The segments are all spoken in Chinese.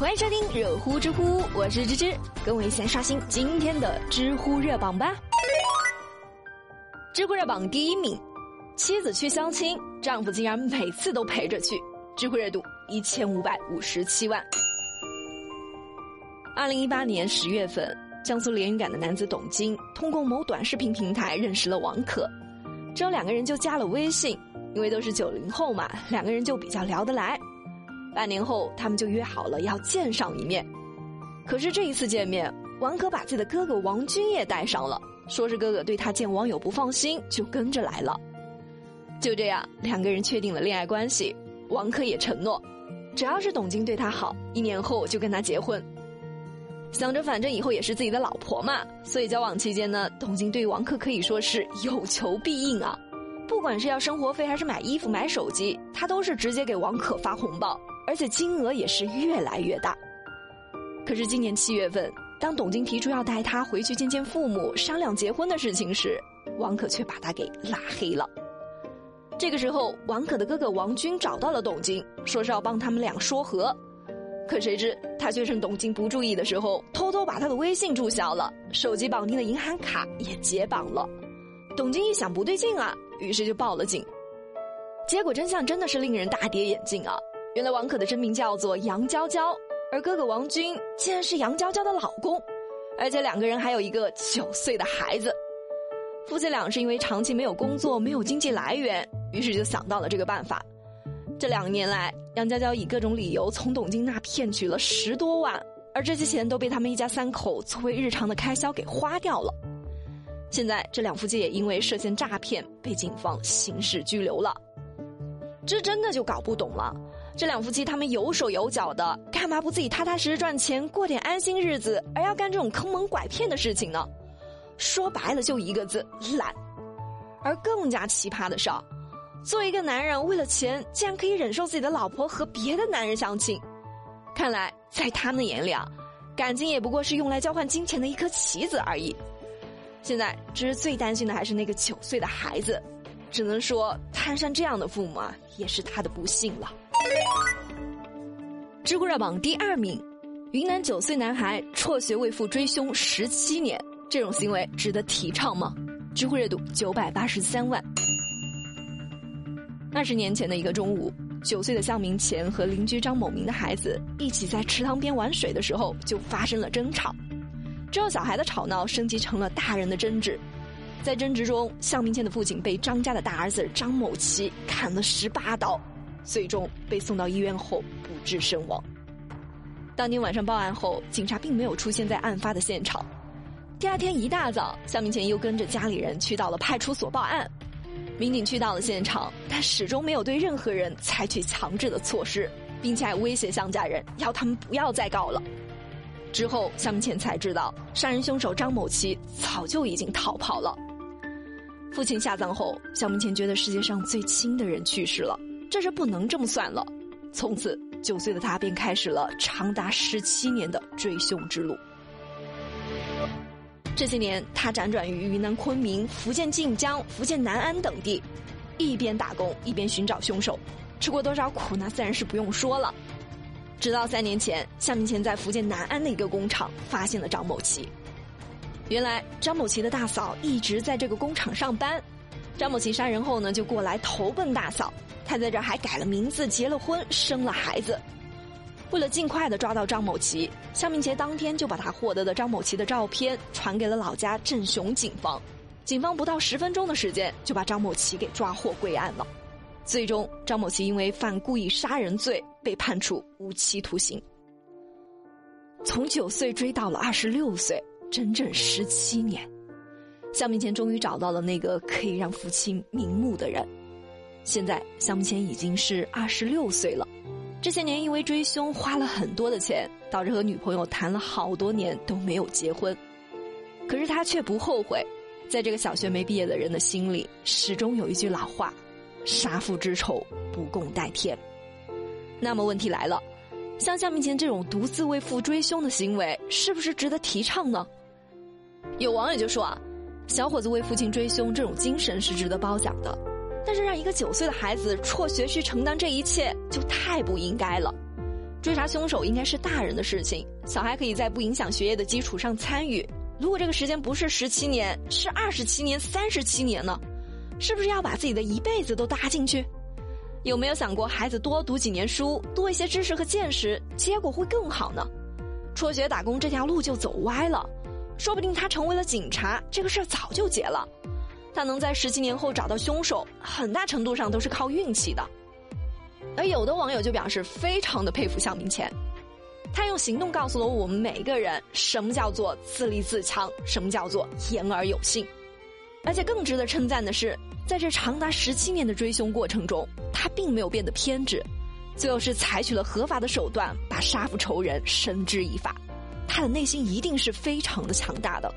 欢迎收听热乎知乎，我是芝芝，跟我一起来刷新今天的知乎热榜吧。知乎热榜第一名，妻子去相亲，丈夫竟然每次都陪着去，知乎热度一千五百五十七万。二零一八年十月份，江苏连云港的男子董金通过某短视频平台认识了王可，之后两个人就加了微信，因为都是九零后嘛，两个人就比较聊得来。半年后，他们就约好了要见上一面。可是这一次见面，王可把自己的哥哥王军也带上了，说是哥哥对他见网友不放心，就跟着来了。就这样，两个人确定了恋爱关系。王可也承诺，只要是董金对他好，一年后就跟他结婚。想着反正以后也是自己的老婆嘛，所以交往期间呢，董金对王可可以说是有求必应啊。不管是要生活费还是买衣服、买手机，他都是直接给王可发红包。而且金额也是越来越大。可是今年七月份，当董金提出要带他回去见见父母、商量结婚的事情时，王可却把他给拉黑了。这个时候，王可的哥哥王军找到了董金，说是要帮他们俩说和。可谁知他却趁董金不注意的时候，偷偷把他的微信注销了，手机绑定的银行卡也解绑了。董金一想不对劲啊，于是就报了警。结果真相真的是令人大跌眼镜啊！原来王可的真名叫做杨娇娇，而哥哥王军竟然是杨娇娇的老公，而且两个人还有一个九岁的孩子。夫妻俩是因为长期没有工作、没有经济来源，于是就想到了这个办法。这两年来，杨娇娇以各种理由从董金那骗取了十多万，而这些钱都被他们一家三口作为日常的开销给花掉了。现在这两夫妻也因为涉嫌诈骗被警方刑事拘留了。这真的就搞不懂了。这两夫妻他们有手有脚的，干嘛不自己踏踏实实赚钱，过点安心日子，而要干这种坑蒙拐骗的事情呢？说白了就一个字：懒。而更加奇葩的是，作为一个男人，为了钱竟然可以忍受自己的老婆和别的男人相亲。看来在他们眼里啊，感情也不过是用来交换金钱的一颗棋子而已。现在，只是最担心的还是那个九岁的孩子。只能说，摊上这样的父母啊，也是他的不幸了。知乎热榜第二名，云南九岁男孩辍学为父追凶十七年，这种行为值得提倡吗？知乎热度九百八十三万。二十年前的一个中午，九岁的向明前和邻居张某明的孩子一起在池塘边玩水的时候，就发生了争吵，之后小孩的吵闹升级成了大人的争执。在争执中，向明谦的父亲被张家的大儿子张某奇砍了十八刀，最终被送到医院后致身亡。当天晚上报案后，警察并没有出现在案发的现场。第二天一大早，向明前又跟着家里人去到了派出所报案。民警去到了现场，但始终没有对任何人采取强制的措施，并且还威胁向家人要他们不要再告了。之后，向明前才知道，杀人凶手张某奇早就已经逃跑了。父亲下葬后，向明前觉得世界上最亲的人去世了，这是不能这么算了。从此，九岁的他便开始了长达十七年的追凶之路。这些年，他辗转于云南昆明、福建晋江、福建南安等地，一边打工一边寻找凶手，吃过多少苦那自然是不用说了。直到三年前，向明前在福建南安的一个工厂发现了张某奇。原来张某奇的大嫂一直在这个工厂上班，张某奇杀人后呢，就过来投奔大嫂。他在这还改了名字，结了婚，生了孩子。为了尽快的抓到张某奇，向明杰当天就把他获得的张某奇的照片传给了老家镇雄警方。警方不到十分钟的时间就把张某奇给抓获归案了。最终，张某奇因为犯故意杀人罪被判处无期徒刑。从九岁追到了二十六岁。整整十七年，向明前终于找到了那个可以让父亲瞑目的人。现在，向明前已经是二十六岁了。这些年因为追凶花了很多的钱，导致和女朋友谈了好多年都没有结婚。可是他却不后悔，在这个小学没毕业的人的心里，始终有一句老话：“杀父之仇，不共戴天。”那么问题来了，像向明前这种独自为父追凶的行为，是不是值得提倡呢？有网友就说啊，小伙子为父亲追凶这种精神是值得褒奖的，但是让一个九岁的孩子辍学去承担这一切，就太不应该了。追查凶手应该是大人的事情，小孩可以在不影响学业的基础上参与。如果这个时间不是十七年，是二十七年、三十七年呢？是不是要把自己的一辈子都搭进去？有没有想过，孩子多读几年书，多一些知识和见识，结果会更好呢？辍学打工这条路就走歪了，说不定他成为了警察，这个事儿早就结了。他能在十七年后找到凶手，很大程度上都是靠运气的。而有的网友就表示非常的佩服向明前，他用行动告诉了我们每一个人什么叫做自立自强，什么叫做言而有信。而且更值得称赞的是，在这长达十七年的追凶过程中，他并没有变得偏执，最后是采取了合法的手段把杀父仇人绳之以法。他的内心一定是非常的强大的。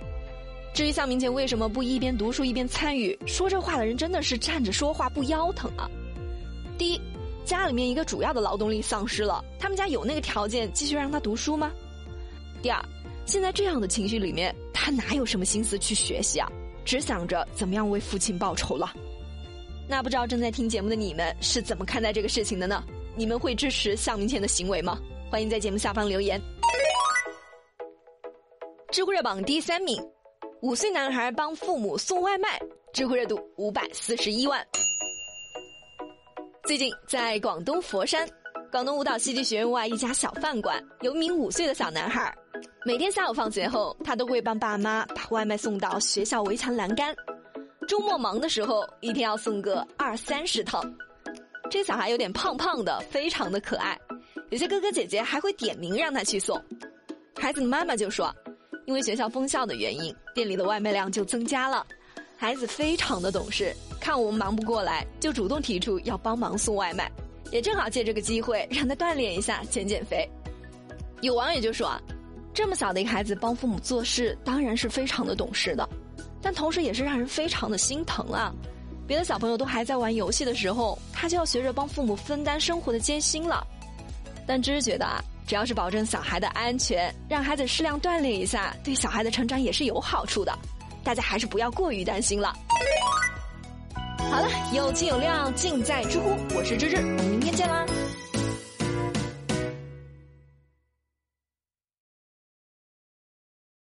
至于向明前为什么不一边读书一边参与，说这话的人真的是站着说话不腰疼啊。第一。家里面一个主要的劳动力丧失了，他们家有那个条件继续让他读书吗？第二，现在这样的情绪里面，他哪有什么心思去学习啊？只想着怎么样为父亲报仇了。那不知道正在听节目的你们是怎么看待这个事情的呢？你们会支持向明前的行为吗？欢迎在节目下方留言。知乎热榜第三名，五岁男孩帮父母送外卖，知乎热度五百四十一万。最近，在广东佛山，广东舞蹈戏剧学院外一家小饭馆，有一名五岁的小男孩。每天下午放学后，他都会帮爸妈把外卖送到学校围墙栏杆。周末忙的时候，一天要送个二三十套。这小孩有点胖胖的，非常的可爱。有些哥哥姐姐还会点名让他去送。孩子的妈妈就说：“因为学校封校的原因，店里的外卖量就增加了。”孩子非常的懂事。看我们忙不过来，就主动提出要帮忙送外卖，也正好借这个机会让他锻炼一下，减减肥。有网友就说啊，这么小的一个孩子帮父母做事，当然是非常的懂事的，但同时也是让人非常的心疼啊。别的小朋友都还在玩游戏的时候，他就要学着帮父母分担生活的艰辛了。但芝芝觉得啊，只要是保证小孩的安全，让孩子适量锻炼一下，对小孩的成长也是有好处的。大家还是不要过于担心了。好了，有情有料尽在知乎，我是芝芝，我们明天见啦。